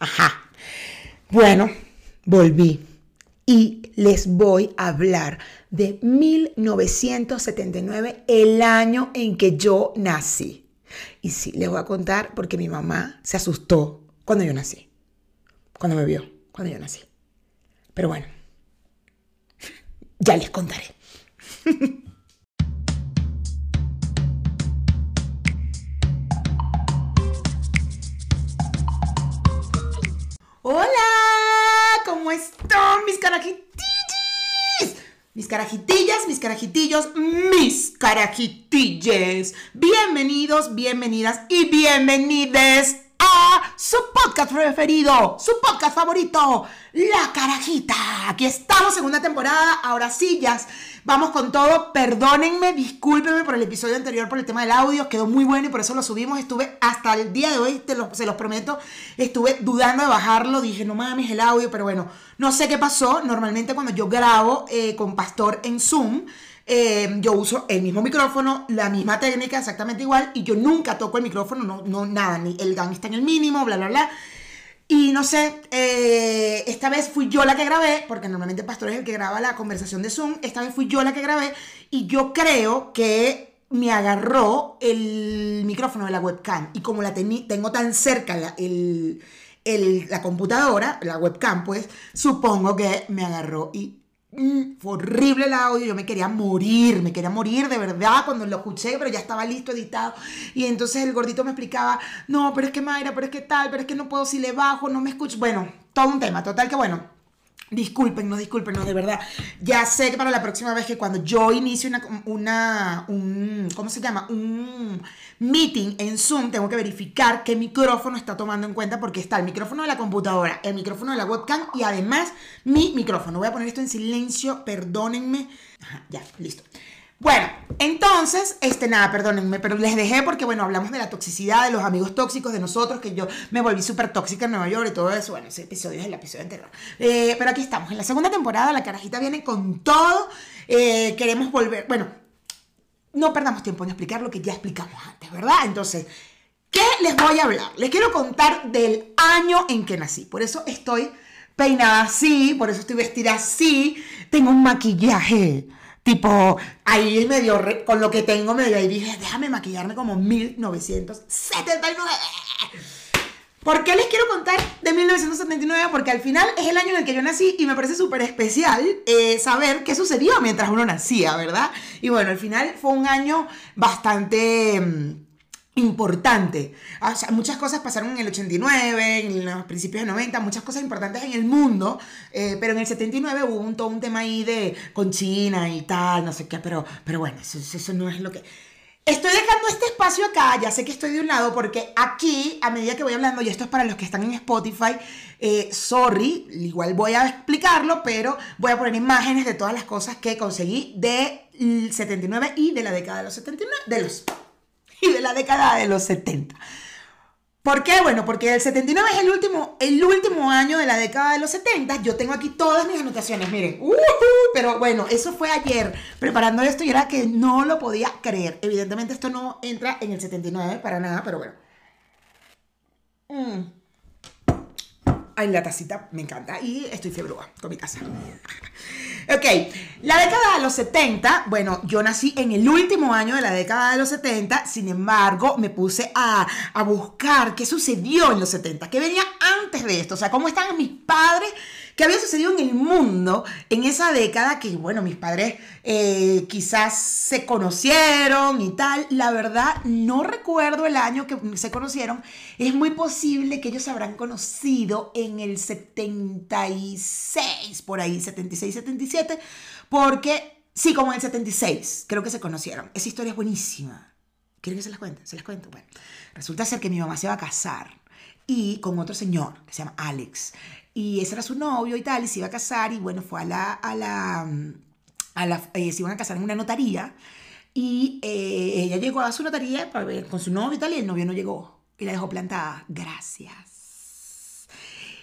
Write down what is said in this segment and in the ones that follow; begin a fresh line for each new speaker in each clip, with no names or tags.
Ajá. Bueno, volví y les voy a hablar de 1979, el año en que yo nací. Y sí, les voy a contar porque mi mamá se asustó cuando yo nací, cuando me vio, cuando yo nací. Pero bueno, ya les contaré. Hola, ¿cómo están mis carajitillas? Mis carajitillas, mis carajitillos, mis carajitillas. Bienvenidos, bienvenidas y bienvenides a su podcast preferido, su podcast favorito, La Carajita. Aquí estamos, segunda temporada, ahora sí, ya vamos con todo. Perdónenme, discúlpenme por el episodio anterior, por el tema del audio, quedó muy bueno y por eso lo subimos. Estuve hasta el día de hoy, se los prometo, estuve dudando de bajarlo, dije, no mames el audio, pero bueno, no sé qué pasó. Normalmente cuando yo grabo eh, con Pastor en Zoom, eh, yo uso el mismo micrófono, la misma técnica, exactamente igual, y yo nunca toco el micrófono, no, no nada, ni el gang está en el mínimo, bla, bla, bla. Y no sé, eh, esta vez fui yo la que grabé, porque normalmente Pastor es el que graba la conversación de Zoom, esta vez fui yo la que grabé, y yo creo que me agarró el micrófono de la webcam, y como la tengo tan cerca la, la computadora, la webcam, pues supongo que me agarró y Mm, fue horrible el audio, yo me quería morir, me quería morir de verdad cuando lo escuché, pero ya estaba listo, editado. Y entonces el gordito me explicaba, no, pero es que Mayra, pero es que tal, pero es que no puedo si le bajo, no me escucho. Bueno, todo un tema, total que bueno, Disculpen, no disculpen, no, de verdad. Ya sé que para la próxima vez que cuando yo inicie una, una un, ¿cómo se llama? Un meeting en Zoom, tengo que verificar qué micrófono está tomando en cuenta porque está el micrófono de la computadora, el micrófono de la webcam y además mi micrófono. Voy a poner esto en silencio, perdónenme. Ajá, ya, listo. Bueno, entonces, este, nada, perdónenme, pero les dejé porque, bueno, hablamos de la toxicidad, de los amigos tóxicos, de nosotros, que yo me volví súper tóxica en Nueva York y todo eso. Bueno, ese episodio es el episodio anterior. Eh, pero aquí estamos, en la segunda temporada, la carajita viene con todo. Eh, queremos volver, bueno, no perdamos tiempo en explicar lo que ya explicamos antes, ¿verdad? Entonces, ¿qué les voy a hablar? Les quiero contar del año en que nací. Por eso estoy peinada así, por eso estoy vestida así, tengo un maquillaje Tipo, ahí medio, con lo que tengo medio, ahí dije, déjame maquillarme como 1979. ¿Por qué les quiero contar de 1979? Porque al final es el año en el que yo nací y me parece súper especial eh, saber qué sucedió mientras uno nacía, ¿verdad? Y bueno, al final fue un año bastante importante. Ah, muchas cosas pasaron en el 89, en los principios de 90, muchas cosas importantes en el mundo, eh, pero en el 79 hubo un, todo un tema ahí de con China y tal, no sé qué, pero, pero bueno, eso, no es lo que... Estoy dejando este espacio acá, ya sé que estoy de un lado, porque aquí, a medida que voy hablando, y esto es para los que están en Spotify, eh, sorry, igual voy a explicarlo, pero voy a poner imágenes de todas las cosas que conseguí del 79 y de la década de los 79, de los y de la década de los 70. ¿Por qué? Bueno, porque el 79 es el último, el último año de la década de los 70. Yo tengo aquí todas mis anotaciones, miren. pero bueno, eso fue ayer preparando esto y era que no lo podía creer. Evidentemente esto no entra en el 79 para nada, pero bueno. Mm. Ay, la tacita me encanta y estoy febrúa con mi taza. Ok, la década de los 70, bueno, yo nací en el último año de la década de los 70, sin embargo, me puse a, a buscar qué sucedió en los 70, qué venía antes de esto, o sea, cómo estaban mis padres ¿Qué había sucedido en el mundo en esa década que, bueno, mis padres eh, quizás se conocieron y tal? La verdad, no recuerdo el año que se conocieron. Es muy posible que ellos se habrán conocido en el 76, por ahí, 76, 77, porque, sí, como en el 76, creo que se conocieron. Esa historia es buenísima. ¿Quieren que se las cuente? Se las cuento. Bueno, resulta ser que mi mamá se va a casar y con otro señor que se llama Alex. Y ese era su novio y tal, y se iba a casar, y bueno, fue a la, a la, a la eh, se iban a casar en una notaría, y eh, ella llegó a su notaría para ver, con su novio y tal, y el novio no llegó, y la dejó plantada, gracias.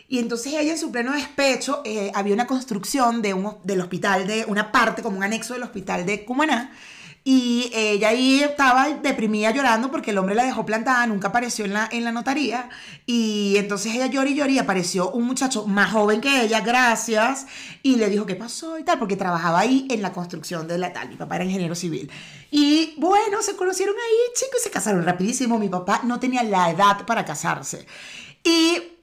Y entonces ella en su pleno despecho, eh, había una construcción de un, del hospital, de una parte, como un anexo del hospital de Cumaná, y ella ahí estaba deprimida llorando porque el hombre la dejó plantada, nunca apareció en la, en la notaría. Y entonces ella lloró y lloró y apareció un muchacho más joven que ella, gracias, y le dijo qué pasó y tal, porque trabajaba ahí en la construcción de la tal. Mi papá era ingeniero civil. Y bueno, se conocieron ahí, chicos, y se casaron rapidísimo. Mi papá no tenía la edad para casarse. Y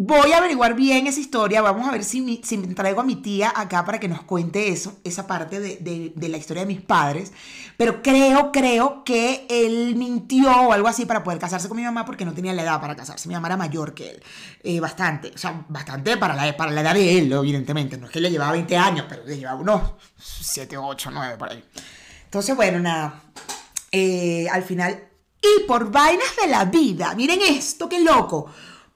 Voy a averiguar bien esa historia, vamos a ver si, me, si traigo a mi tía acá para que nos cuente eso, esa parte de, la historia de mis padres, pero creo, creo que él mintió o algo así para poder casarse con mi mamá porque no tenía la edad para casarse, mi mamá era mayor que él, eh, bastante, o sea, bastante para la, para la edad de él, evidentemente, no es que le llevaba 20 años, pero le llevaba unos 7, 8, 9 por ahí. Entonces, bueno, nada, eh, al final, y por vainas de la vida, miren esto, qué loco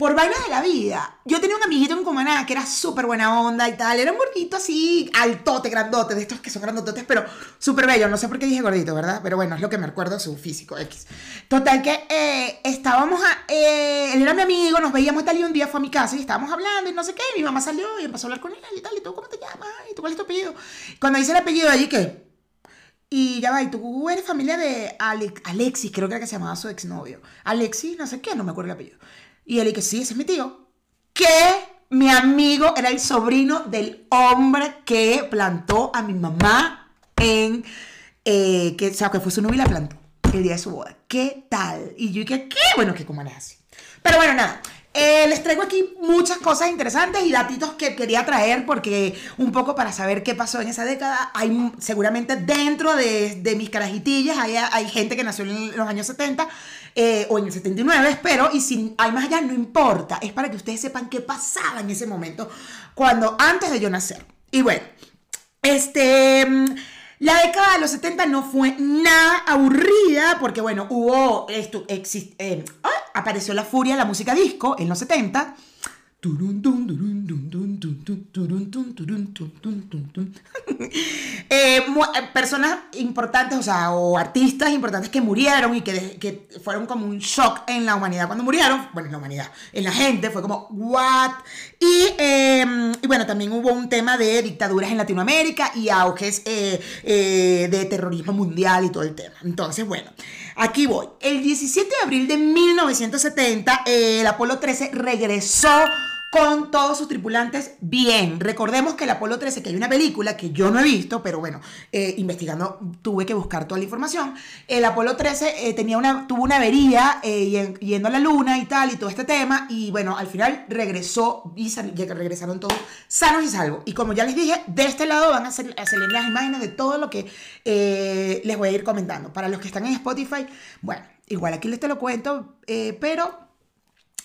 por vainas de la vida. Yo tenía un amiguito en Cumaná que era súper buena onda y tal. Era un gordito así, altote, grandote, de estos que son grandotes, pero súper bello. No sé por qué dije gordito, ¿verdad? Pero bueno, es lo que me recuerdo su físico X. Total que eh, estábamos, a, eh, él era mi amigo, nos veíamos tal y un día fue a mi casa y estábamos hablando y no sé qué. Y mi mamá salió y empezó a hablar con él y tal. ¿Y tú cómo te llamas? ¿Y tú cuál es tu apellido? Cuando dice el apellido allí, ¿qué? Y ya va, y tú eres familia de Alexis, creo que era que se llamaba su exnovio. Alexis, no sé qué, no me acuerdo el apellido. Y él que sí, ese es mi tío. Que mi amigo era el sobrino del hombre que plantó a mi mamá en... Eh, que, o sea, que fue su novia y la plantó el día de su boda. ¿Qué tal? Y yo dije, ¿qué? Bueno, que como es así. Pero bueno, nada. Eh, les traigo aquí muchas cosas interesantes y datitos que quería traer porque un poco para saber qué pasó en esa década. Hay seguramente dentro de, de mis carajitillas hay, hay, gente que nació en los años 70 eh, o en el 79, espero, y si hay más allá no importa, es para que ustedes sepan qué pasaba en ese momento cuando antes de yo nacer. Y bueno, este... La década de los 70 no fue nada aburrida porque, bueno, hubo esto, eh, apareció la furia, la música disco en los 70 personas importantes, o sea, o artistas importantes que murieron y que, que, fueron como un shock en la humanidad cuando murieron, bueno, en la humanidad, en la gente, fue como, ¿what? Y, em, y bueno, también hubo un tema de dictaduras en Latinoamérica y auges eh, eh, de terrorismo mundial y todo el tema. Entonces, bueno, aquí voy. El 17 de abril de 1970, eh, el Apolo 13 regresó con todos sus tripulantes bien. Recordemos que el Apolo 13, que hay una película que yo no he visto, pero bueno, eh, investigando tuve que buscar toda la información. El Apolo 13 eh, tenía una, tuvo una avería eh, yendo a la luna y tal, y todo este tema, y bueno, al final regresó y regresaron todos sanos y salvos. Y como ya les dije, de este lado van a, salir las imágenes de todo lo que les voy a ir comentando. Para los que están en Spotify, bueno, igual aquí les te lo cuento, pero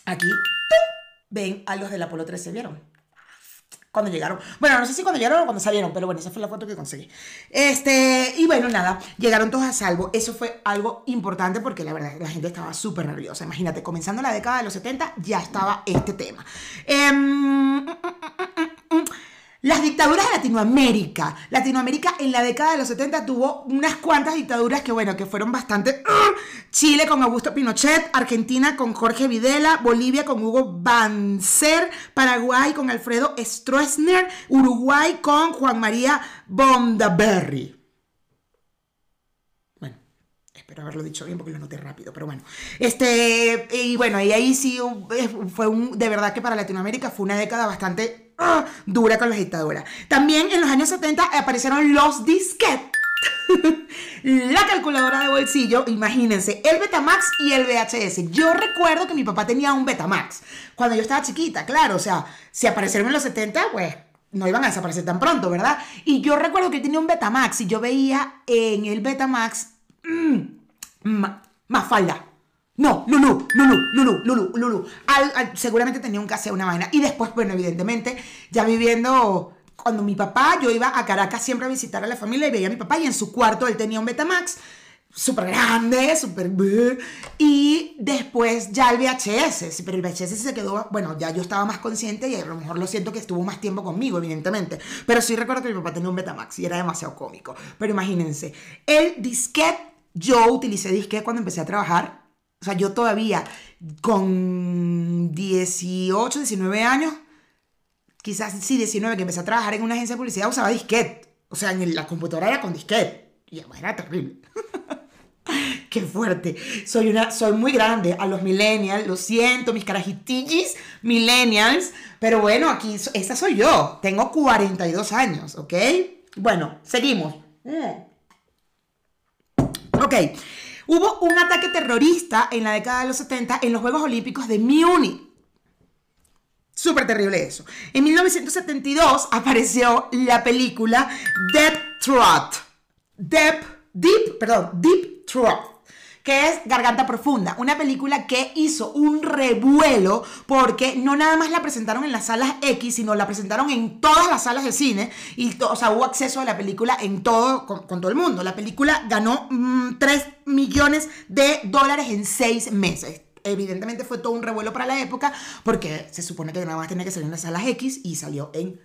aquí ven a los del Apolo 13, ¿vieron? Cuando llegaron. Bueno, no sé si cuando llegaron o cuando salieron, pero bueno, esa fue la foto que conseguí. Este, y bueno, nada, llegaron todos a salvo. Eso fue algo importante porque la verdad la gente estaba súper nerviosa. Imagínate, comenzando la década de los 70 ya estaba este tema. Eh, las dictaduras de Latinoamérica. Latinoamérica en la década de los 70 tuvo unas cuantas dictaduras que, bueno, que fueron bastante... ¡ah! Chile con Augusto Pinochet, Argentina con Jorge Videla, Bolivia con Hugo Banzer, Paraguay con Alfredo Stroessner, Uruguay con Juan María Bondaberry. Bueno, espero haberlo dicho bien porque lo noté rápido, pero bueno. Este, y bueno, y ahí sí fue un, de verdad que para Latinoamérica fue una década bastante ¡ah! dura con las dictaduras. También en los años 70 aparecieron los disquetes. la calculadora de bolsillo, imagínense, el Betamax y el VHS. Yo recuerdo que mi papá tenía un Betamax cuando yo estaba chiquita, claro, o sea, si aparecieron en los 70, pues no iban a desaparecer tan pronto, ¿verdad? Y yo recuerdo que tenía un Betamax y yo veía en el Betamax mmm, más falda. No, Lulu, Lulu, Lulu, Lulu, Lulu. seguramente tenía un hacer una vaina. Y después, bueno, evidentemente, ya viviendo. Cuando mi papá, yo iba a Caracas siempre a visitar a la familia y veía a mi papá y en su cuarto él tenía un Betamax súper grande, súper... Y después ya el VHS, pero el VHS se quedó, bueno, ya yo estaba más consciente y a lo mejor lo siento que estuvo más tiempo conmigo, evidentemente. Pero sí recuerdo que mi papá tenía un Betamax y era demasiado cómico. Pero imagínense, el disquete, yo utilicé disquete cuando empecé a trabajar o sea, yo todavía con 18, 19 años, quizás sí 19, que empecé a trabajar en una agencia de publicidad, usaba disquete. O sea, en la computadora era con disquete. Y era terrible. Qué fuerte. Soy una, soy muy grande a los millennials, lo siento, mis carajitillis millennials, pero bueno, aquí esa soy yo. Tengo 42 años, ¿ok? Bueno, seguimos. Mm. Ok. Hubo un ataque terrorista en la década de los 70 en los Juegos Olímpicos de Múnich. Súper terrible eso. En 1972 apareció la película Deep Throat. Deep, Deep, perdón, Deep Throat que es Garganta Profunda, una película que hizo un revuelo porque no nada más la presentaron en las salas X, sino la presentaron en todas las salas de cine y o sea, hubo acceso a la película en todo, con, todo el mundo. La película ganó 3 mm, millones de dólares en 6 meses evidentemente fue todo un revuelo para la época, porque se supone que nada más tenía que salir en las salas X y salió en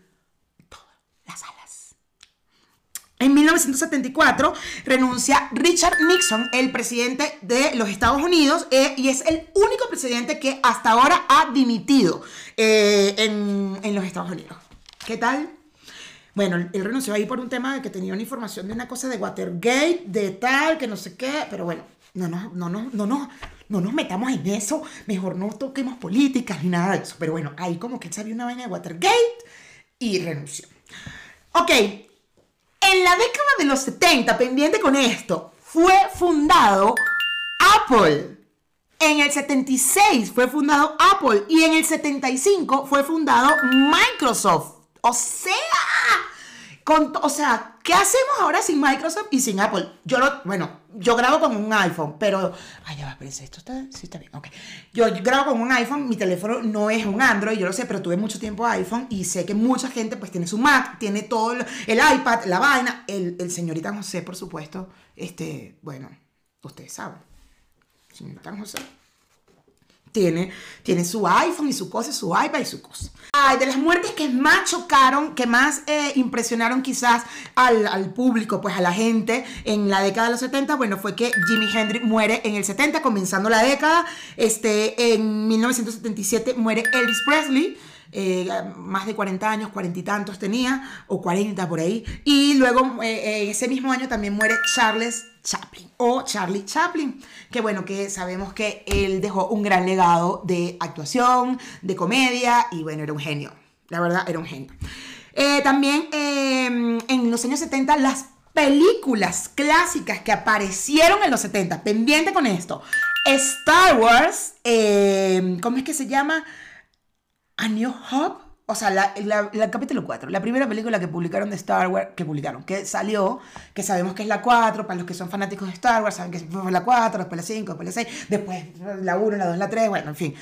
todas las salas. En 1974 renuncia Richard Nixon, el presidente de los Estados Unidos, eh, y es el único presidente que hasta ahora ha dimitido eh, en, los Estados Unidos. ¿Qué tal? Bueno, él renunció ahí por un tema de que tenía una información de una cosa de Watergate, de tal, que no sé qué, pero bueno, no, no, no, no, no, no, no nos metamos en eso, mejor no toquemos políticas ni nada de eso. Pero bueno, ahí como que él sabía una vaina de Watergate y renunció. Ok, en la década de los 70, pendiente con esto, fue fundado Apple. En el 76 fue fundado Apple y en el 75 fue fundado Microsoft. O sea, o sea, ¿qué hacemos ahora sin Microsoft y sin Apple? Yo lo, bueno, yo grabo con un iPhone, pero, ay, ya va, espérense, esto está, sí está bien, ok. Yo grabo con un iPhone, mi teléfono no es un Android, yo lo sé, pero tuve mucho tiempo iPhone y sé que mucha gente pues tiene su Mac, tiene todo el, iPad, la vaina, el, el señorita José, por supuesto, este, bueno, ustedes saben, señorita José tiene, tiene su iPhone y su cosa, su iPad y su cosa. Ay, de las muertes que más chocaron, que más eh, impresionaron quizás al, público, pues a la gente en la década de los 70, bueno, fue que Jimi Hendrix muere en el 70, comenzando la década. Este, en 1977 muere Elvis Presley. Eh, más de 40 años, 40 y tantos tenía, o 40 por ahí. Y luego eh, ese mismo año también muere Charles Chaplin o Charlie Chaplin, que bueno, que sabemos que él dejó un gran legado de actuación, de comedia y bueno, era un genio, la verdad era un genio. Eh, también em, en los años 70 las películas clásicas que aparecieron en los 70, pendiente con esto, Star Wars, em, ¿cómo es que se llama? A New Hope o sea, la, la, capítulo 4, la primera película que publicaron de Star Wars, que publicaron, que salió, que sabemos que es la 4, para los que son fanáticos de Star Wars, saben que fue la 4, después la 5, después la 6, después la 1, la 2, la 3, bueno, en fin.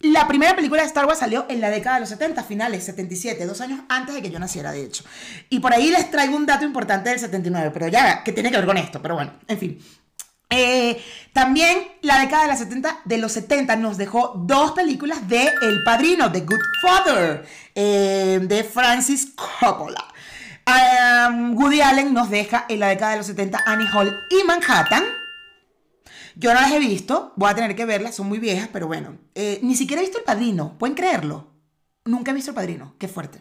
La primera película de Star Wars salió en la década de los 70, finales, 77, dos años antes de que yo naciera, de hecho. Y por ahí les traigo un dato importante del 79, pero ya, que tiene que ver con esto, pero bueno, en fin. Eh, también la década de, los 70, de los 70 nos dejó dos películas de El Padrino, The Good Father, eh, de Francis Coppola. Woody Allen nos deja en la década de los 70 Annie Hall y Manhattan. Yo no las he visto, voy a tener que verlas, son muy viejas, pero bueno. Eh, ni siquiera he visto El Padrino, ¿pueden creerlo? Nunca he visto El Padrino, qué fuerte.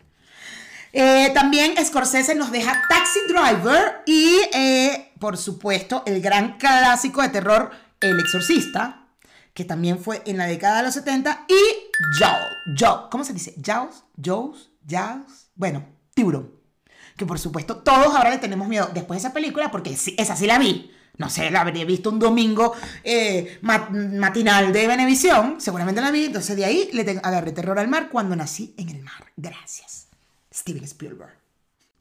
Eh, también Scorsese nos deja Taxi Driver y, eh, por supuesto, el gran clásico de terror, El Exorcista, que también fue en la década de los 70, y Jaws. ¿Cómo se dice? Jaws, Jaws, Jaws. Bueno, tiburón. Que por supuesto todos ahora le tenemos miedo después de esa película porque esa sí la vi. No sé, la habría visto un domingo eh, matinal de Venevisión, seguramente la vi, entonces de ahí le agarré terror al mar cuando nací en el mar. Gracias. Steven Spielberg.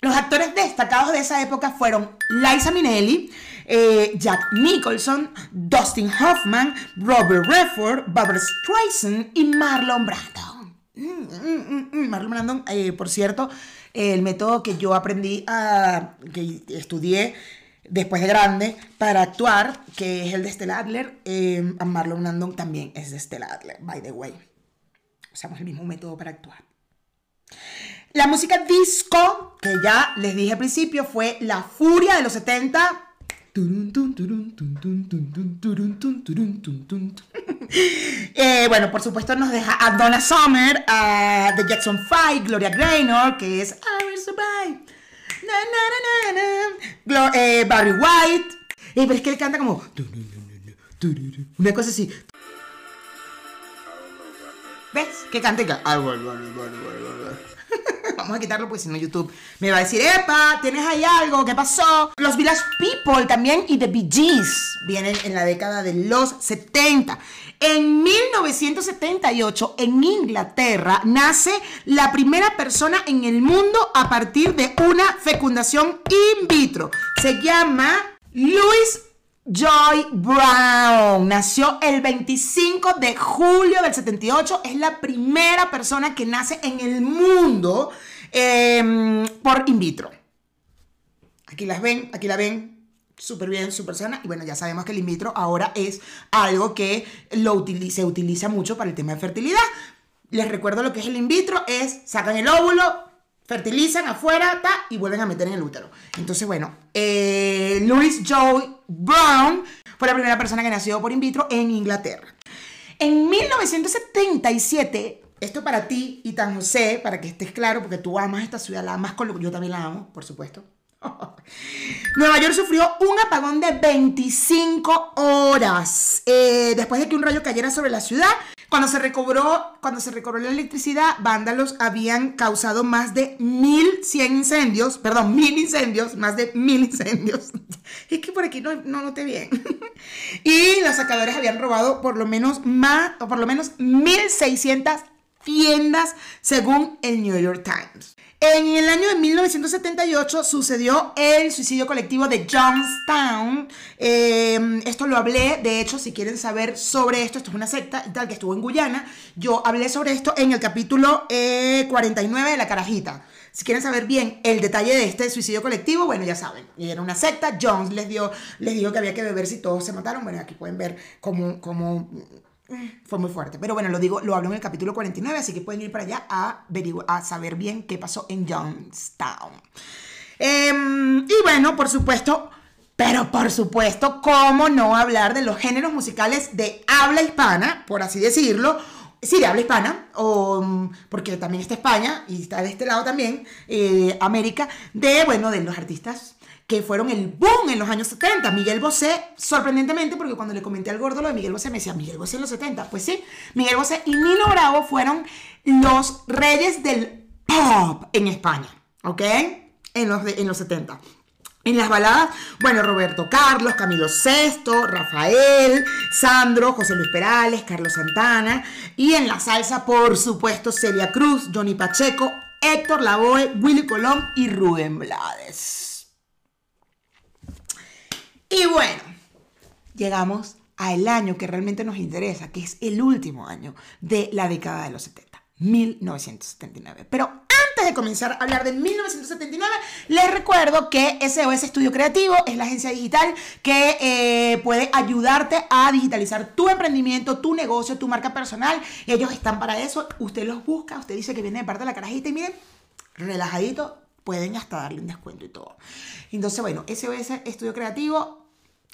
Los actores destacados de esa época fueron Liza Minnelli, eh, Jack Nicholson, Dustin Hoffman, Robert Redford, Barbara Streisand y Marlon Brando. Mm, mm, mm, Marlon Brando, eh, por cierto, el método que yo aprendí, a, que estudié después de grande para actuar, que es el de Stella Adler, eh, Marlon Brando también es de Stella Adler, by the way. Usamos el mismo método para actuar. La música disco, que ya les dije al principio, fue la furia de los 70. bueno, por supuesto nos deja a Donna Summer, a The Jackson 5, Gloria Gaynor, que es I Will Survive. eh, Barry White. Eh, pero es que él canta como. Una cosa así. ¿Ves? Que bueno, bueno. Vamos a quitarlo porque si no YouTube me va a decir, ¡epa! ¿Tienes ahí algo? ¿Qué pasó? Los Village People también y The Bee Gees vienen en la década de los 70. En 1978, en Inglaterra, nace la primera persona en el mundo a partir de una fecundación in vitro. Se llama Louis Joy Brown nació el 25 de julio del 78. Es la primera persona que nace en el mundo em, por in vitro. Aquí las ven, aquí la ven. Súper bien, súper sana. Y bueno, ya sabemos que el in vitro ahora es algo que lo se utiliza mucho para el tema de fertilidad. Les recuerdo lo que es el in vitro, es sacan el óvulo, fertilizan afuera y vuelven a meter en el útero. Entonces, bueno, eh, Louis Joy Brown fue la primera persona que nació por in vitro en Inglaterra. En 1977, esto para ti y tan José, para que estés claro, porque tú amas esta ciudad, la amas con lo que yo también la amo, por supuesto. Nueva York sufrió un apagón de 25 horas eh, después de que un rayo cayera sobre la ciudad cuando se recobró, cuando se recobró la electricidad, vándalos habían causado más de 1100 incendios, perdón, mil incendios, más de mil incendios. Es que por aquí no, no noté bien. Y los sacadores habían robado por lo menos más, o por lo menos 1600 tiendas, según el New York Times. En el año de 1978 sucedió el suicidio colectivo de Johnstown. Eh, esto lo hablé, de hecho, si quieren saber sobre esto, esto es una secta y tal que estuvo en Guyana. Yo hablé sobre esto en el capítulo 49 eh, de La Carajita. Si quieren saber bien el detalle de este suicidio colectivo, bueno, ya saben, era una secta. Jones les dio, les dijo que había que beber si todos se mataron. Bueno, aquí pueden ver cómo, cómo fue muy fuerte. Pero bueno, lo digo, lo hablo en el capítulo 49, así que pueden ir para allá a, a saber bien qué pasó en Johnstown. Em, y bueno, por supuesto, pero por supuesto, ¿cómo no hablar de los géneros musicales de habla hispana, por así decirlo? Sí, de habla hispana, o, porque también está España y está de este lado también, eh, América, de, bueno, de los artistas que fueron el boom en los años 70. Miguel Bosé, sorprendentemente, porque cuando le comenté al gordo lo de Miguel Bosé, me decía, Miguel Bosé en los 70. Pues sí, Miguel Bosé y Nino Bravo fueron los reyes del pop en España, ¿ok? En los, en los 70. En las baladas, bueno, Roberto Carlos, Camilo VI, Rafael, Sandro, José Luis Perales, Carlos Santana. Y en la salsa, por supuesto, Celia Cruz, Johnny Pacheco, Héctor Lavoe, Willy Colón y Rubén Blades. Y bueno, llegamos al año que realmente nos interesa, que es el último año de la década de los 70, 1979. Pero antes de comenzar a hablar de 1979, les recuerdo que SOS Estudio Creativo es la agencia digital que eh, puede ayudarte a digitalizar tu emprendimiento, tu negocio, tu marca personal. Ellos están para eso. Usted los busca, usted dice que viene de parte de la carajita y miren, relajadito, pueden hasta darle un descuento y todo. Entonces, bueno, SOS Estudio Creativo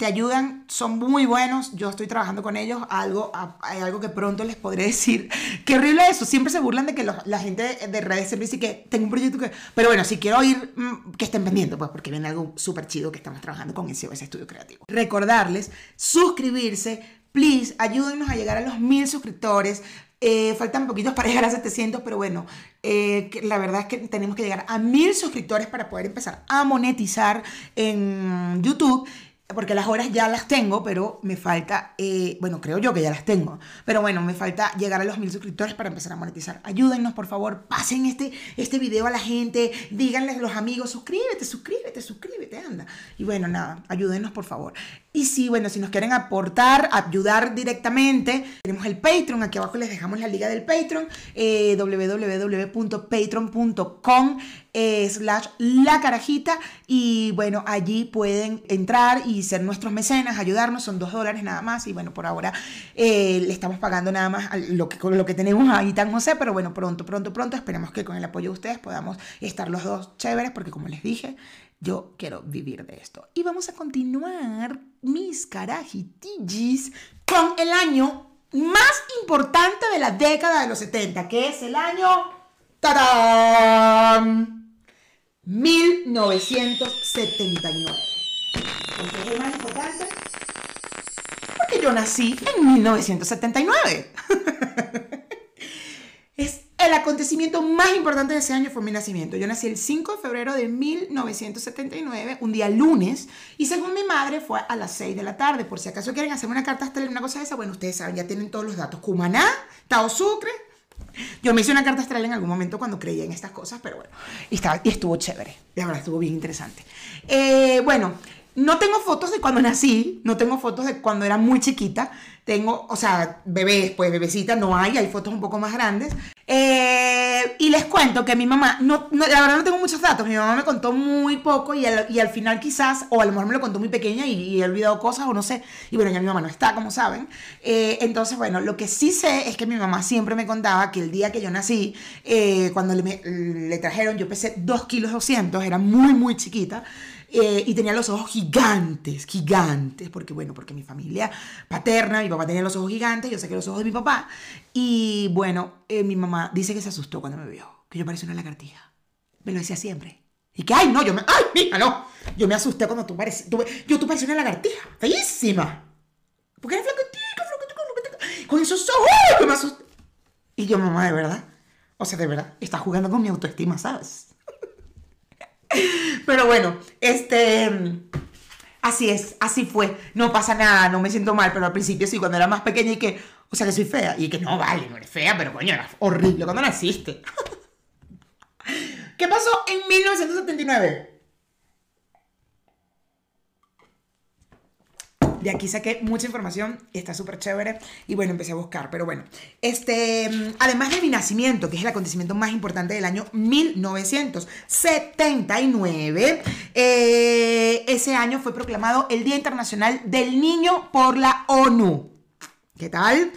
te ayudan, son muy buenos. Yo estoy trabajando con ellos. Algo, hay algo que pronto les podré decir. Qué horrible eso. Siempre se burlan de que la gente de redes siempre dice que tengo un proyecto que. Pero bueno, si quiero oír mm, que estén pendientes, pues porque viene algo súper chido que estamos trabajando con ese, estudio creativo. Recordarles, suscribirse. Please, ayúdennos a llegar a los mil suscriptores. Eh, faltan poquitos para llegar a 700, pero bueno, eh, la verdad es que tenemos que llegar a mil suscriptores para poder empezar a monetizar en YouTube porque las horas ya las tengo, pero me falta, eh, bueno, creo yo que ya las tengo, pero bueno, me falta llegar a los mil suscriptores para empezar a monetizar. Ayúdennos, por favor, pasen este, este video a la gente, díganles a los amigos, suscríbete, suscríbete, suscríbete, anda. Y bueno, nada, ayúdennos, por favor. Y si, bueno, si nos quieren aportar, ayudar directamente, tenemos el Patreon, aquí abajo les dejamos la liga del Patreon, eh, www.patreon.com eh, slash la carajita y bueno, allí pueden entrar y ser nuestros mecenas, ayudarnos, son dos dólares nada más y bueno, por ahora eh, le estamos pagando nada más lo que, lo que tenemos ahí tan no sé, pero bueno, pronto, pronto, pronto, esperemos que con el apoyo de ustedes podamos estar los dos chéveres porque como les dije, yo quiero vivir de esto. Y vamos a continuar, mis carajitillis, con el año más importante de la década de los 70, que es el año... ¡Tarán! 1979. ¿Por qué es más importante? Porque yo nací en 1979. es el acontecimiento más importante de ese año fue mi nacimiento. Yo nací el 5 de febrero de 1979, un día lunes, y según mi madre fue a las 6 de la tarde. Por si acaso quieren hacer una carta astral, una cosa de esa, bueno, ustedes saben, ya tienen todos los datos. Cumaná, Tao Sucre. Yo me hice una carta astral en algún momento cuando creía en estas cosas, pero bueno, y estuvo chévere. La verdad, estuvo bien interesante. Eh, bueno, no tengo fotos de cuando nací, no tengo fotos de cuando era muy chiquita. Tengo, o sea, bebés, pues bebecita no hay, hay fotos un poco más grandes. Eh, y les cuento que mi mamá, no, la verdad no tengo muchos datos, mi mamá me contó muy poco y al, final quizás, o a lo mejor me lo contó muy pequeña y, he olvidado cosas o no sé. Y bueno, ya mi mamá no está, como saben. Eh, entonces, bueno, lo que sí sé es que mi mamá siempre me contaba que el día que yo nací, eh, cuando le, le trajeron, yo pesé 2 kilos 200, era muy, muy chiquita. Eh, y tenía los ojos gigantes, gigantes, porque bueno, porque mi familia paterna, mi papá tenía los ojos gigantes, yo saqué los ojos de mi papá, y bueno, eh, mi mamá dice que se asustó cuando me vio, que yo parecía una lagartija, me lo decía siempre, y que, ay, no, yo me, ay, mija, no, yo me asusté cuando tú parecías, yo tú parecías una lagartija, feísima, porque eres flaquetica, flaquetica, flaquetica, con esos ojos, yo me asusté, y yo, mamá, de verdad, o sea, de verdad, está jugando con mi autoestima, ¿sabes? Pero bueno, este... Así es, así fue. No pasa nada, no me siento mal, pero al principio sí, cuando era más pequeña y que, o sea, que soy fea. Y que no, vale, no eres fea, pero coño, era horrible cuando naciste. ¿Qué pasó en 1979? De aquí saqué mucha información, está súper chévere y bueno, empecé a buscar, pero bueno, este, además de mi nacimiento, que es el acontecimiento más importante del año 1979, eh, ese año fue proclamado el Día Internacional del Niño por la ONU. ¿Qué tal?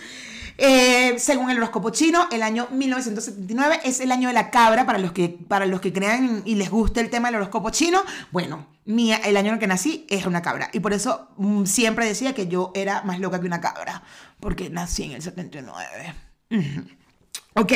Eh, según el horóscopo chino, el año 1979 es el año de la cabra para los que, para los que crean y les guste el tema del horóscopo chino. Bueno, el año en el que nací es una cabra. Y por eso mm, siempre decía que yo era más loca que una cabra, porque nací en el 79. Ok,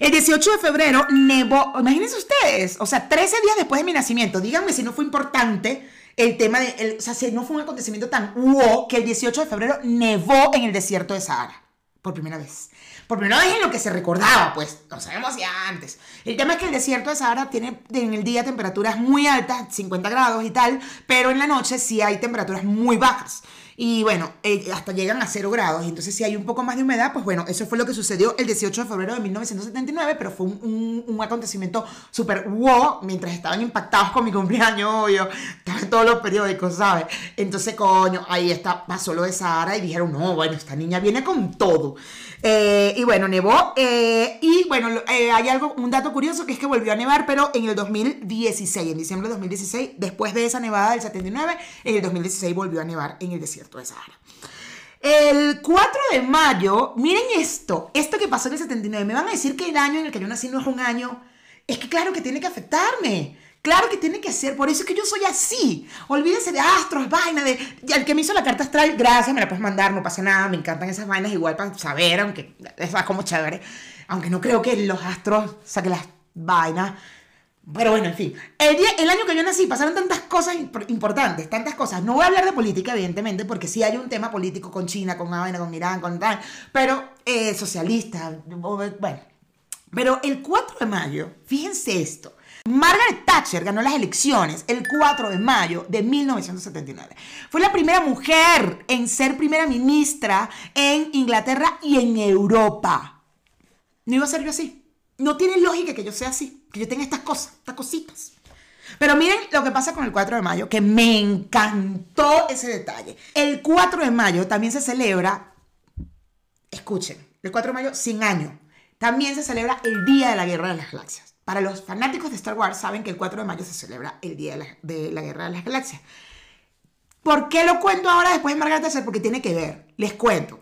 el 18 de febrero nevó, imagínense ustedes, o sea, 13 días después de mi nacimiento, díganme si no fue importante el tema de, o sea, si no fue un acontecimiento tan wow que el 18 de febrero nevó en el desierto de Sahara por primera vez. Por primera vez en lo que se recordaba, pues, no sabemos ya antes. El tema es que el desierto de Sahara tiene en el día temperaturas muy altas, 50 grados y tal, pero en la noche sí hay temperaturas muy bajas. Y bueno, eh, hasta llegan a 0 grados. Entonces, si hay un poco más de humedad, pues bueno, eso fue lo que sucedió el 18 de febrero de 1979, pero fue un, un, acontecimiento súper wow, mientras estaban impactados con mi cumpleaños, obvio. Estaban todos los periódicos, ¿sabes? Entonces, coño, ahí está, pasó lo de Sahara y dijeron, no, bueno, esta niña viene con todo. Eh, y bueno, nevó. Eh, y bueno, hay algo, un dato curioso que es que volvió a nevar, pero en el 2016, en diciembre de 2016, después de esa nevada del 79, en el 2016 volvió a nevar en el desierto de Sahara. El 4 de mayo, miren esto, esto que pasó en el 79, me van a decir que el año en el que yo nací no es un año, es que claro que tiene que afectarme. Claro que tiene que ser, por eso es que yo soy así. Olvídense de astros, vaina, de. El que me hizo la carta astral, gracias, me la puedes mandar, no pasa nada, me encantan esas vainas igual para saber, aunque es como chévere. Aunque no creo que los astros saquen las vainas. Pero bueno, en fin. El, día, el año que yo nací pasaron tantas cosas importantes, tantas cosas. No voy a hablar de política, evidentemente, porque sí hay un tema político con China, con Habana, con Irán, con tal. Pero eh, socialista, bueno. Pero el 4 de mayo, fíjense esto. Margaret Thatcher ganó las elecciones el 4 de mayo de 1979. Fue la primera mujer en ser primera ministra en Inglaterra y en Europa. No iba a ser yo así. No tiene lógica que yo sea así, que yo tenga estas cosas, estas cositas. Pero miren lo que pasa con el 4 de mayo, que me encantó ese detalle. El 4 de mayo también se celebra, escuchen, el 4 de mayo, sin año, también se celebra el Día de la Guerra de las Galaxias. Para los fanáticos de Star Wars saben que el 4 de mayo se celebra el Día de la, de la Guerra de las Galaxias. ¿Por qué lo cuento ahora después de Margaret Thatcher? Porque tiene que ver. Les cuento.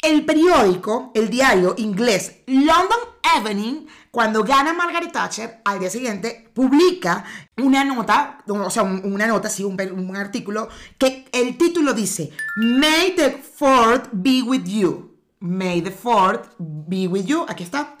El periódico, el diario inglés London Evening, cuando gana Margaret Thatcher, al día siguiente publica una nota, o sea, una nota, sí, un, un artículo, que el título dice, May the Fourth be with you. May the Fourth be with you. Aquí está.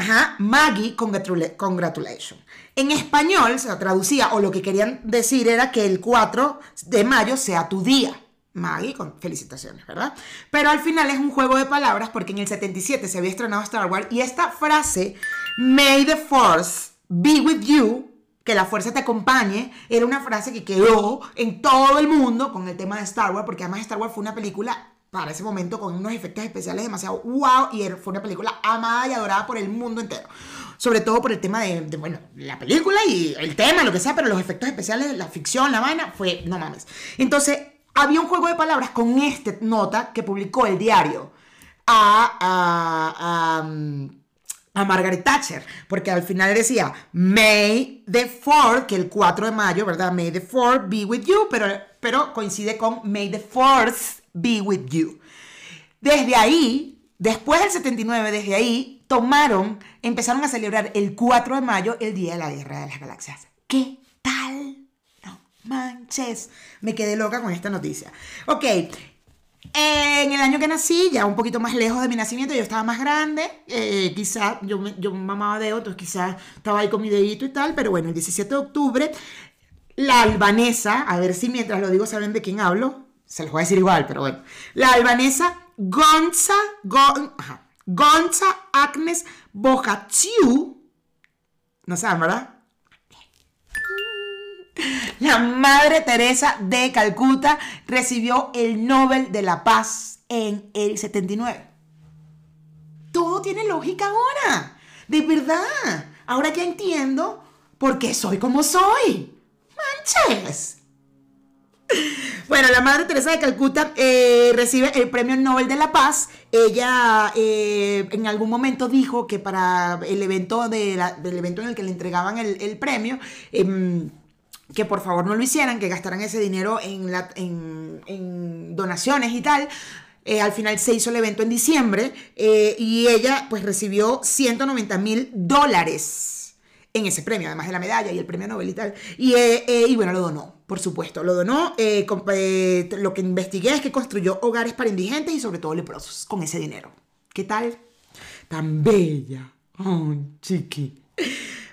Ajá, Maggie, congratula- congratulations. En español se traducía, o lo que querían decir era que el 4 de mayo sea tu día. Maggie, con felicitaciones, ¿verdad? Pero al final es un juego de palabras porque en el 77 se había estrenado Star Wars y esta frase, May the Force be with you, que la fuerza te acompañe, era una frase que quedó en todo el mundo con el tema de Star Wars, porque además Star Wars fue una película para ese momento con unos efectos especiales demasiado wow y fue una película amada y adorada por el mundo entero. Sobre todo por el tema de, de, bueno, la película y el tema, lo que sea, pero los efectos especiales, la ficción, la vaina, fue, no mames. Entonces, había un juego de palabras con esta nota que publicó el diario a, a, a, mm, a Margaret Thatcher, porque al final decía May the 4th, que el 4 de mayo, ¿verdad? May the 4th be with you, pero, pero coincide con May the 4th be with you. Desde ahí, después del 79, desde ahí, tomaron, empezaron a celebrar el 4 de mayo, el Día de la Guerra de las Galaxias. ¿Qué tal? No manches. Me quedé loca con esta noticia. Ok. En el año que nací, ya un poquito más lejos de mi nacimiento, yo estaba más grande, eh, quizás yo, yo mamaba dedo, entonces quizás estaba ahí con mi dedito y tal, pero bueno, el 17 de octubre, la albanesa, a ver si mientras lo digo saben de quién hablo, se los voy a decir igual, pero bueno, la albanesa Gonza, Gonza Agnes Bojaciu, no saben, ¿verdad? La Madre Teresa de Calcuta recibió el Nobel de la Paz en el 79. Todo tiene lógica ahora. De verdad. Ahora ya entiendo por qué soy como soy. Manches. Bueno, la Madre Teresa de Calcuta eh, recibe el Premio Nobel de la Paz. Ella eh, en algún momento dijo que para el evento, del evento en el que le entregaban el, premio, em, que por favor no lo hicieran, que gastaran ese dinero en, donaciones y tal. Eh, al final se hizo el evento en diciembre y ella pues recibió 190 mil dólares en ese premio, además de la medalla y el premio Nobel y tal. Y, y bueno, lo donó, por supuesto, lo donó. eh, eh, lo que investigué es que construyó hogares para indigentes y sobre todo leprosos con ese dinero. ¿Qué tal? Tan bella. Oh, chiqui.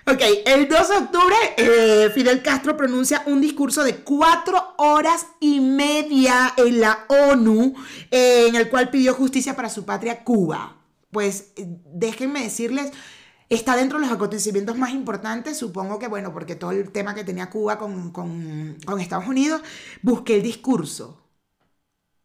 Ok, el 2 de octubre eh, Fidel Castro pronuncia un discurso de cuatro horas y media en la ONU en el cual pidió justicia para su patria Cuba. Pues déjenme decirles, está dentro de los acontecimientos más importantes, supongo que bueno, porque todo el tema que tenía Cuba con, con- con Estados Unidos, busqué el discurso.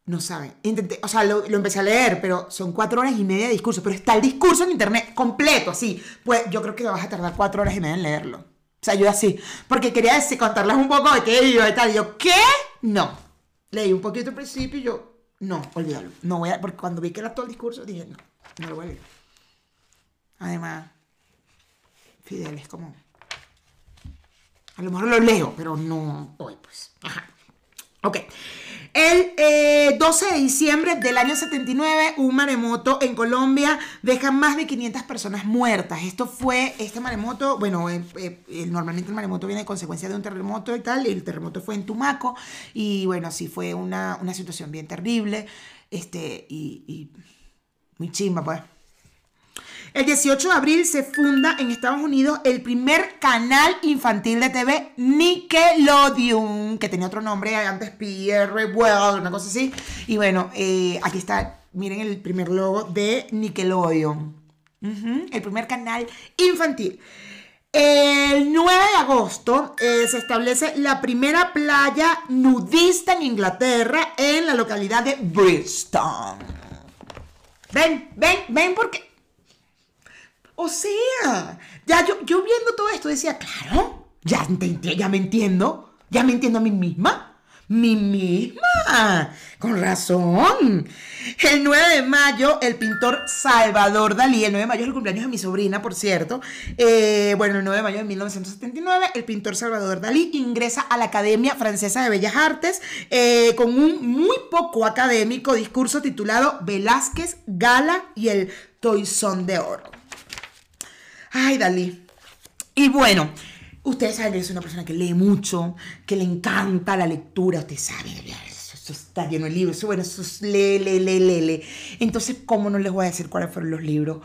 No saben. Intenté, o sea, lo, lo empecé a leer, pero son cuatro horas y media de discurso. Pero está el discurso en internet completo, así. Pues yo creo que vas a tardar cuatro horas y media en leerlo. O sea, yo así. Porque quería decir, contarles un poco de qué iba y tal. Y yo, ¿qué? No. Leí un poquito al principio y yo, no, olvídalo. No voy a, porque cuando vi que era todo el discurso, dije, no, no lo voy a leer. Además, Fidel es como. A lo mejor lo leo, pero no hoy, pues. Ajá. Ok. El eh, 12 de diciembre del año 79, un maremoto en Colombia deja más de 500 personas muertas. Esto fue, este maremoto, bueno, eh, eh, eh, normalmente el maremoto viene de consecuencia de un terremoto y tal, y el terremoto fue en Tumaco, y bueno, sí fue una, una situación bien terrible, este, y, y muy chimba, pues. El 18 de abril se funda en Estados Unidos el primer canal infantil de TV Nickelodeon, que tenía otro nombre antes, Pierre Well, una cosa así. Y bueno, eh, aquí está, miren el primer logo de Nickelodeon. El primer canal infantil. El 9 de agosto eh, se establece la primera playa nudista en Inglaterra en la localidad de Bristol. Ven, ven, ven porque... O sea, ya yo, yo viendo todo esto decía, claro, ya, ya me entiendo, ya me entiendo a mí misma. Mi misma, con razón. El 9 de mayo, el pintor Salvador Dalí, el 9 de mayo es el cumpleaños de mi sobrina, por cierto. Eh, bueno, el 9 de mayo de 1979, el pintor Salvador Dalí ingresa a la Academia Francesa de Bellas Artes eh, con un muy poco académico discurso titulado Velázquez, Gala y el Toisón de Oro. Ay, Dalí. Y bueno, ustedes saben que soy una persona que lee mucho, que le encanta la lectura, usted sabe, eso, está lleno de libros, eso, bueno, eso es lee, lee, lee, lee, lee. Entonces, ¿cómo no les voy a decir cuáles fueron los libros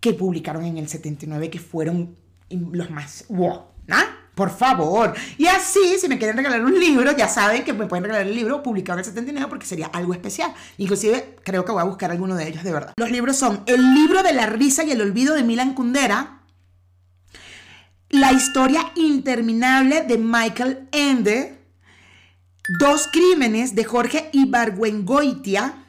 que publicaron en el 79 que fueron los más wow, ¿ah? Por favor. Y así, si me quieren regalar un libro, ya saben que me pueden regalar el libro publicado en el 79 porque sería algo especial. Inclusive, creo que voy a buscar alguno de ellos de verdad. Los libros son El libro de la risa y el olvido de Milan Kundera, La historia interminable de Michael Ende, Dos crímenes de Jorge Ibargüengoitia,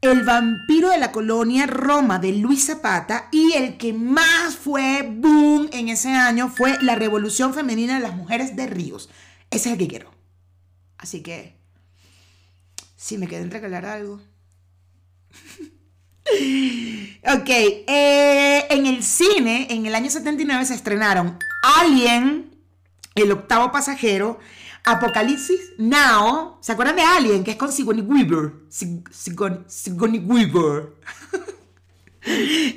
el vampiro de la colonia Roma de Luis Zapata y el que más fue boom en ese año fue la revolución femenina de las mujeres de Ríos. Ese es el que quiero. Así que, si me quieren regalar algo. ok, eh, en el cine, en el año 79 se estrenaron Alien, El octavo pasajero, Apocalipsis Now. ¿Se acuerdan de Alien? Que es con Sigourney Weaver. Sigourney Weaver.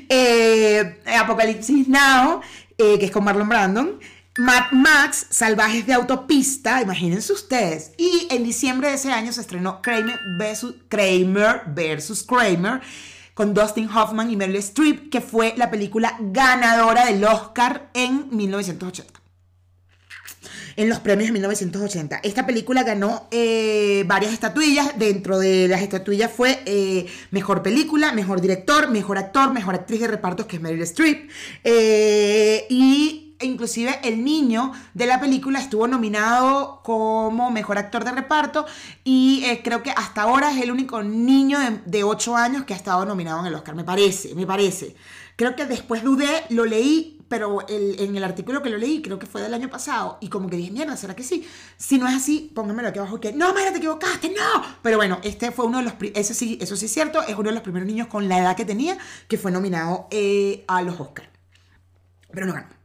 eh, Apocalipsis Now, eh, que es con Marlon Brandon. Mad Max, Salvajes de Autopista, imagínense ustedes. Y en diciembre de ese año se estrenó Kramer versus Kramer, versus Kramer con Dustin Hoffman y Meryl Streep, que fue la película ganadora del Oscar en 1980 en los premios de 1980. Esta película ganó eh, varias estatuillas. Dentro de las estatuillas fue eh, mejor película, mejor director, mejor actor, mejor actriz de repartos, que es Meryl Streep. Eh, y inclusive el niño de la película estuvo nominado como mejor actor de reparto y creo que hasta ahora es el único niño de, de 8 años que ha estado nominado en el Oscar, me parece, me parece. Creo que después dudé, lo leí pero en el artículo que lo leí, creo que fue del año pasado, y como que dije, mierda, ¿será que sí? Si no es así, pónganmelo aquí abajo que, no, mira, te equivocaste, no. Pero bueno, este fue uno de los, eso sí, eso sí es cierto, es uno de los primeros niños con la edad que tenía que fue nominado eh, a los Oscars. Pero no ganó.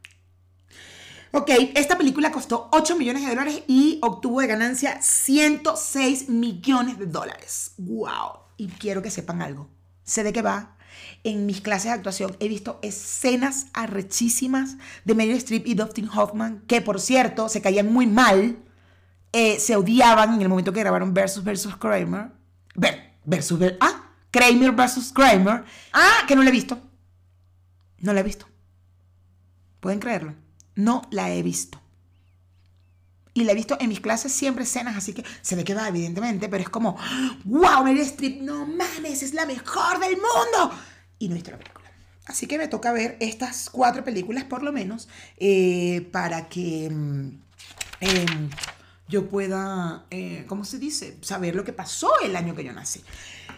Ok, esta película costó 8 millones de dólares y obtuvo de ganancia 106 millones de dólares. ¡Wow! Y quiero que sepan algo. Sé de qué va, en mis clases de actuación he visto escenas arrechísimas de Meryl Streep y Dustin Hoffman, que por cierto se caían muy mal, eh, se odiaban en el momento que grabaron Versus versus Kramer. Ver, versus, ah, Kramer versus Kramer. Ah, que no la he visto. No la he visto. ¿Pueden creerlo? No la he visto. Y la he visto en mis clases siempre escenas, así que se ve que va, evidentemente, pero es como, wow, Meryl Streep, no mames, es la mejor del mundo y nuestra película. Así que me toca ver estas cuatro películas por lo menos eh, para que mm, em, yo pueda, eh, ¿cómo se dice? Saber lo que pasó el año que yo nací.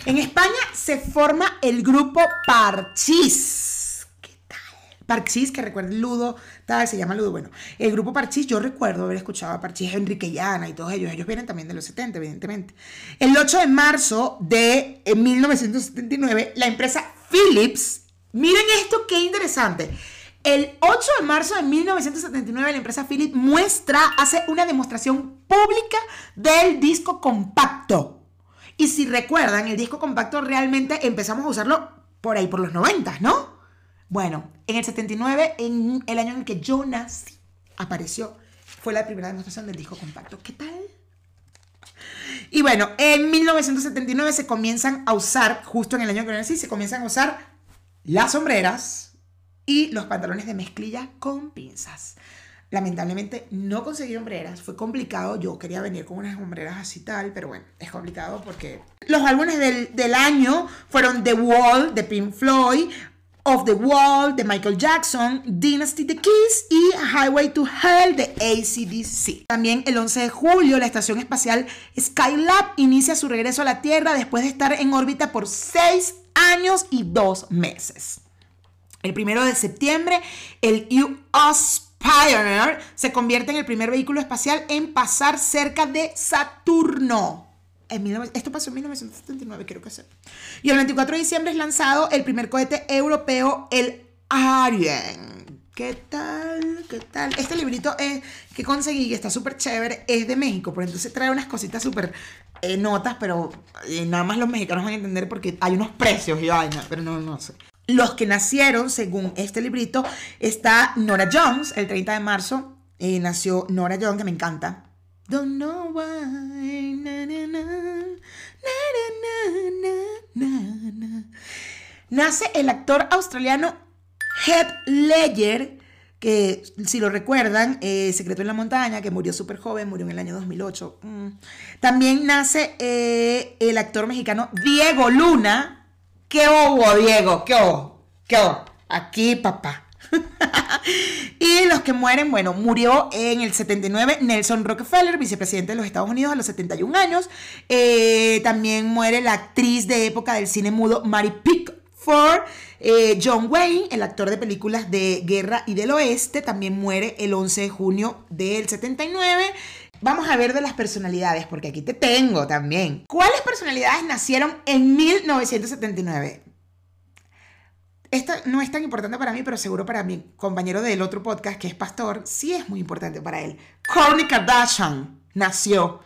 En España se forma el grupo Parchís. Parchís, que recuerden Ludo, tal, se llama Ludo. Bueno, el grupo Parchís, yo recuerdo haber escuchado a Parchís, Enrique Llana y todos ellos. Ellos vienen también de los 70, evidentemente. El 8 de marzo de 1979, eh, la empresa Philips, miren esto, qué interesante. El 8 de marzo de 1979 la empresa Philips muestra, hace una demostración pública del disco compacto. Y si recuerdan, el disco compacto realmente empezamos a usarlo por ahí, por los 90, ¿no? Bueno, en el 79, en el año en el que yo nací, apareció, fue la primera demostración del disco compacto. ¿Qué tal? Y bueno, en 1979 se comienzan a usar, justo en el año que nací, se comienzan a usar las sombreras y los pantalones de mezclilla con pinzas. Lamentablemente no conseguí hombreras, fue complicado. Yo quería venir con unas hombreras así tal, pero bueno, es complicado porque los álbumes del, del año fueron The Wall de Pink Floyd, of the Wall de Michael Jackson, Dynasty The Kiss y Highway to Hell de ACDC. También el 11 de julio la estación espacial Skylab inicia su regreso a la Tierra después de estar en órbita por 6 años y 2 meses. El 1 de septiembre el US Pioneer se convierte en el primer vehículo espacial en pasar cerca de Saturno esto pasó en 1979, quiero que sea. Y el 24 de diciembre es lanzado el primer cohete europeo, el Ariane. ¿Qué tal? ¿Qué tal? Este librito es, que conseguí, que está súper chévere, es de México, por entonces trae unas cositas súper eh, notas, pero eh, nada más los mexicanos van a entender porque hay unos precios y vaina, pero no, no sé. Los que nacieron, según este librito, está Nora Jones, el 30 de marzo, eh, nació Nora Jones, que me encanta, Don't know why. Nace el actor australiano Heath Ledger, que si lo recuerdan, eh, Secreto en la Montaña, que murió súper joven, murió en el año 2008. Mm. También nace eh, el actor mexicano Diego Luna. ¿Qué hubo, Diego? ¿Qué hubo? ¿Qué hubo? Aquí, papá. y los que mueren, bueno, murió en el 79 Nelson Rockefeller, vicepresidente de los Estados Unidos a los 71 años. Eh, también muere la actriz de época del cine mudo Mary Pickford. Eh, John Wayne, el actor de películas de guerra y del oeste, también muere el 11 de junio del 79. Vamos a ver de las personalidades, porque aquí te tengo también. ¿Cuáles personalidades nacieron en 1979? Esta no es tan importante para mí, pero seguro para mi compañero del otro podcast, que es pastor, sí es muy importante para él. Kourtney Kardashian nació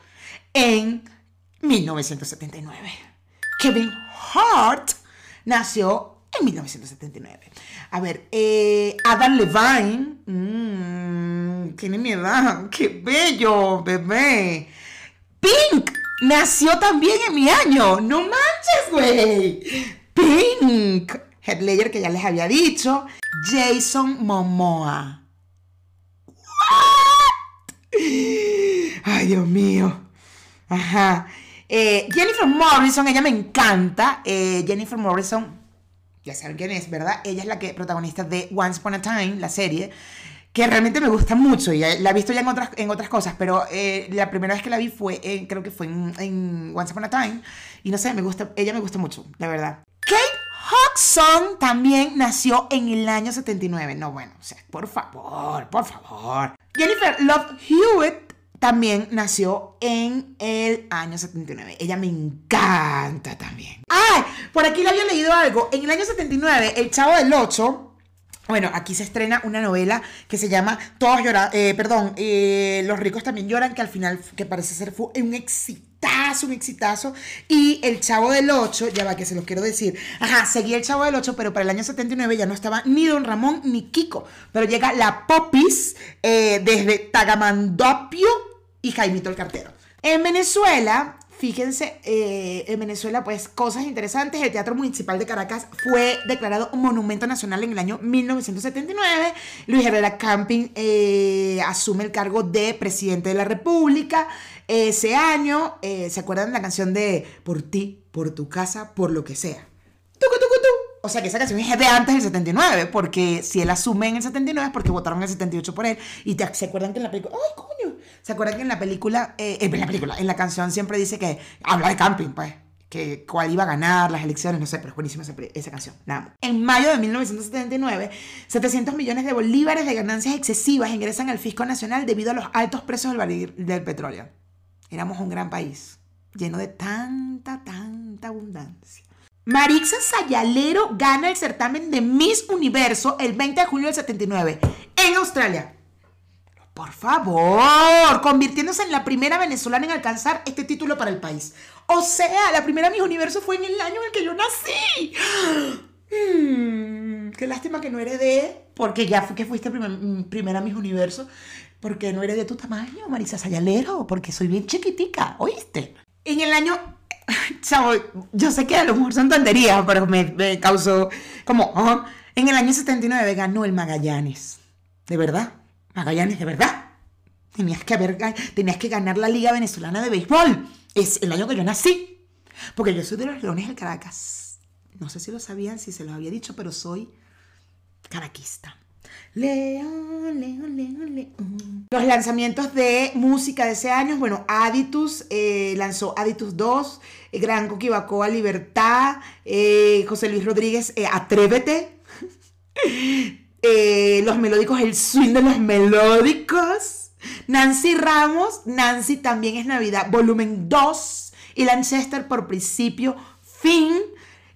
en 1979. Kevin Hart nació en 1979. A ver, eh, Adam Levine, mmm, tiene mi edad, qué bello, bebé. Pink nació también en mi año, no manches, güey. Pink Head Ledger, que ya les había dicho. Jason Momoa. Ay, Dios mío. Ajá. Eh, Jennifer Morrison, ella me encanta. Eh, Jennifer Morrison, ya saben quién es, ¿verdad? Ella es la que protagonista de Once Upon a Time, la serie, que realmente me gusta mucho y la he visto ya en otras, en otras cosas, pero eh, la primera vez que la vi fue, creo que fue en, en, Once Upon a Time, y no sé, me gusta, ella me gusta mucho, la verdad. Kate Hudson también nació en el año 79. No, bueno, o sea, por favor, por favor. Jennifer Love Hewitt también nació en el año 79. Ella me encanta también. ¡Ay! Por aquí le había leído algo. En el año 79, El Chavo del 8 bueno, aquí se estrena una novela que se llama Todos lloran, eh, perdón, eh, Los ricos también lloran, que al final, que parece ser fue un exitazo, un exitazo. Y El Chavo del 8, ya va que se los quiero decir. Ajá, seguía El Chavo del 8, pero para el año 79 ya no estaba ni Don Ramón ni Kiko. Pero llega la Popis eh, desde Tagamandopio y Jaimito el Cartero. En Venezuela Fíjense, eh, en Venezuela, pues cosas interesantes. El Teatro Municipal de Caracas fue declarado monumento nacional en el año 1979. Luis Herrera Camping eh, asume el cargo de presidente de la República. Ese año, eh, ¿se acuerdan de la canción de Por ti, por tu casa, por lo que sea? O sea que esa canción es de antes del 79, porque si él asume en el 79 es porque votaron en el 78 por él. Y se acuerdan que en la película. ¡Ay, coño! ¿Se acuerdan que en la película. Eh, en la película, en la canción siempre dice que habla de camping, pues. Que cuál iba a ganar las elecciones, no sé, pero es buenísima esa, canción. Nada. En mayo de 1979, 700 millones de bolívares de ganancias excesivas ingresan al fisco nacional debido a los altos precios del barril del petróleo. Éramos un gran país, lleno de tanta, tanta abundancia. Marixa Sayalero gana el certamen de Miss Universo el 20 de julio del 79 en Australia. Por favor, convirtiéndose en la primera venezolana en alcanzar este título para el país. O sea, la primera Miss Universo fue en el año en el que yo nací. Hmm, qué lástima que no heredé, porque ya fue que fuiste primera Miss Universo, porque no heredé tu tamaño, Marisa Sayalero, porque soy bien chiquitica, ¿oíste? En el año Chavo, yo sé que a lo mejor son tonterías, pero me, causó como, en el año 79 ganó el Magallanes. ¿De verdad? Magallanes, ¿de verdad? Tenías que, haber, tenías que ganar la Liga Venezolana de Béisbol. Es el año que yo nací. Porque yo soy de los Leones del Caracas. No sé si lo sabían, si se los había dicho, pero soy caraquista. León, León, León, León. Los lanzamientos de música de ese año, bueno, Aditus eh, lanzó Aditus 2, eh, Gran Coquibacoa Libertad, eh, José Luis Rodríguez Atrévete, los melódicos El Swing de los Melódicos, Nancy Ramos, Nancy también es Navidad, volumen 2, y Lanchester por principio, fin.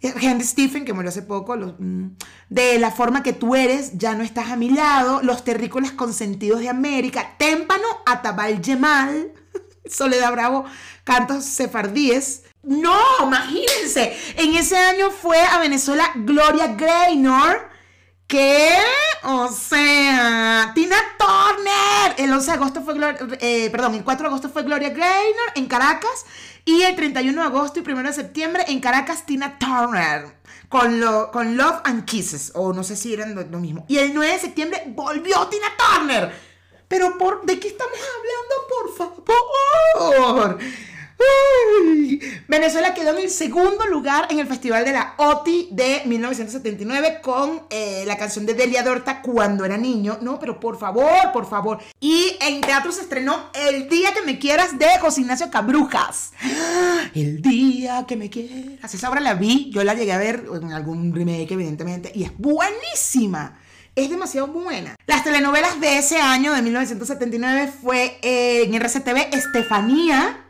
Henry Stephen, que murió hace poco, mm, de la forma que tú eres, ya no estás a mi lado, los terrícolas consentidos de América, Témpano, Atabal Yemal, Soledad Bravo, cantos sefardíes. No, imagínense, en ese año fue a Venezuela Gloria Gaynor, que, o sea, Tina Turner, el 11 de agosto fue, eh, perdón, el 4 de agosto fue Gloria Gaynor en Caracas y el 31 de agosto y 1 de septiembre en Caracas Tina Turner con, lo, con Love and Kisses, o no sé si eran lo, mismo. Y el 9 de septiembre volvió Tina Turner. Pero por, ¿de qué estamos hablando, por favor? Venezuela quedó en el segundo lugar en el Festival de la OTI de 1979 con eh, la canción de Delia Dorta cuando era niño. No, pero por favor, por favor. Y en teatro se estrenó El Día que me quieras de José Ignacio Cabrujas. El Día que me quieras. Esa obra la vi, yo la llegué a ver en algún remake, evidentemente, y es buenísima es demasiado buena. Las telenovelas de ese año, de 1979, fue eh, en RCTV Estefanía,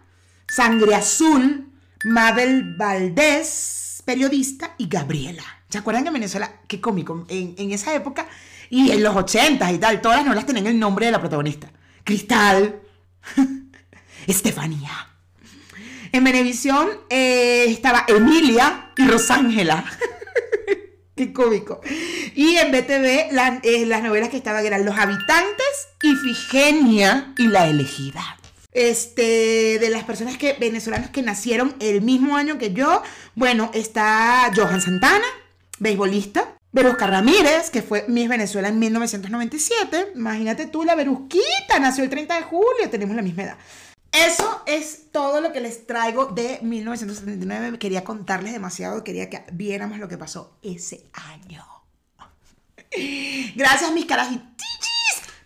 Sangre Azul, Mabel Valdés, periodista, y Gabriela. ¿Se acuerdan que en Venezuela, qué cómico, en, esa época y en los 80 y tal, todas las novelas tenían el nombre de la protagonista? Cristal, Estefanía. En Venevisión eh, estaba Emilia y Rosángela. Qué cómico. Y en BTV eh, las novelas que estaban eran Los Habitantes, Ifigenia y La Elegida este, de las personas que, venezolanas que nacieron el mismo año que yo, bueno, está Johan Santana, beisbolista. Berusca Ramírez, que fue Miss Venezuela en 1997. Imagínate tú, la Berusquita, nació el 30 de julio, tenemos la misma edad. Eso es todo lo que les traigo de 1979. Quería contarles demasiado, quería que viéramos lo que pasó ese año. Gracias, mis carajitos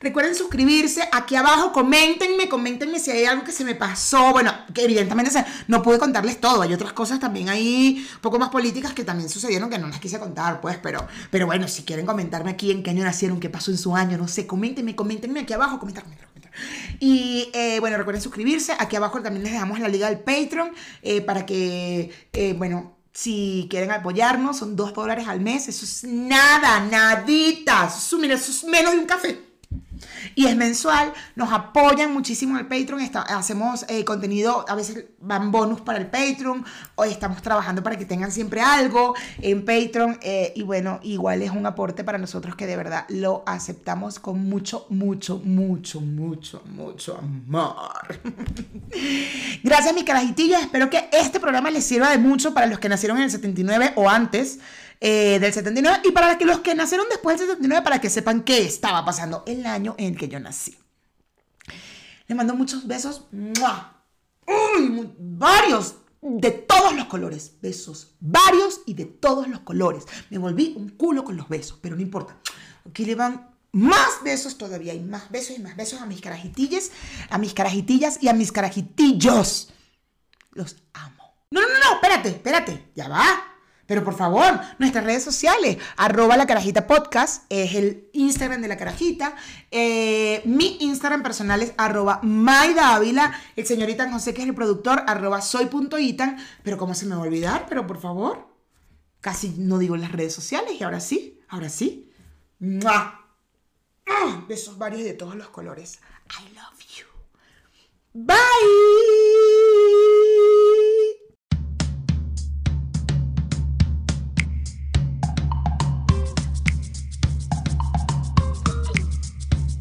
Recuerden suscribirse aquí abajo, coméntenme, coméntenme si hay algo que se me pasó. Bueno, que evidentemente no pude contarles todo. Hay otras cosas también ahí, un poco más políticas que también sucedieron que no las quise contar, pues. Pero, pero bueno, si quieren comentarme aquí en qué año nacieron, qué pasó en su año, no sé, coméntenme, coméntenme aquí abajo, comentarme. Y eh, bueno, recuerden suscribirse. Aquí abajo también les dejamos la liga del Patreon eh, para que, eh, bueno, si quieren apoyarnos, son dos dólares al mes. Eso es nada, nadita. eso es menos de un café. Y es mensual, nos apoyan muchísimo en el Patreon, hacemos eh, contenido, a veces van bonus para el Patreon, hoy estamos trabajando para que tengan siempre algo en Patreon eh, y bueno, igual es un aporte para nosotros que de verdad lo aceptamos con mucho, mucho, mucho, mucho, mucho amor. Gracias mi carajitillo, espero que este programa les sirva de mucho para los que nacieron en el 79 o antes. Eh, del 79 y para que los que nacieron después del 79 para que sepan qué estaba pasando el año en el que yo nací. Les mando muchos besos. Uy, varios de todos los colores. Besos varios y de todos los colores. Me volví un culo con los besos, pero no importa. Aquí le van más besos todavía y más besos y más besos a mis carajitillas, a mis carajitillas y a mis carajitillos. Los amo. No, no, no, espérate, espérate. Ya va. Pero por favor, nuestras redes sociales, arroba la carajita podcast, es el Instagram de la carajita. Eh, mi Instagram personal es arroba maidávila. El señorita José, que es el productor, arroba soy.itan. Pero ¿cómo se me va a olvidar? Pero por favor, casi no digo las redes sociales y ahora sí, ahora sí. ¡Mua! ¡Ah! Besos varios de todos los colores. I love you. Bye.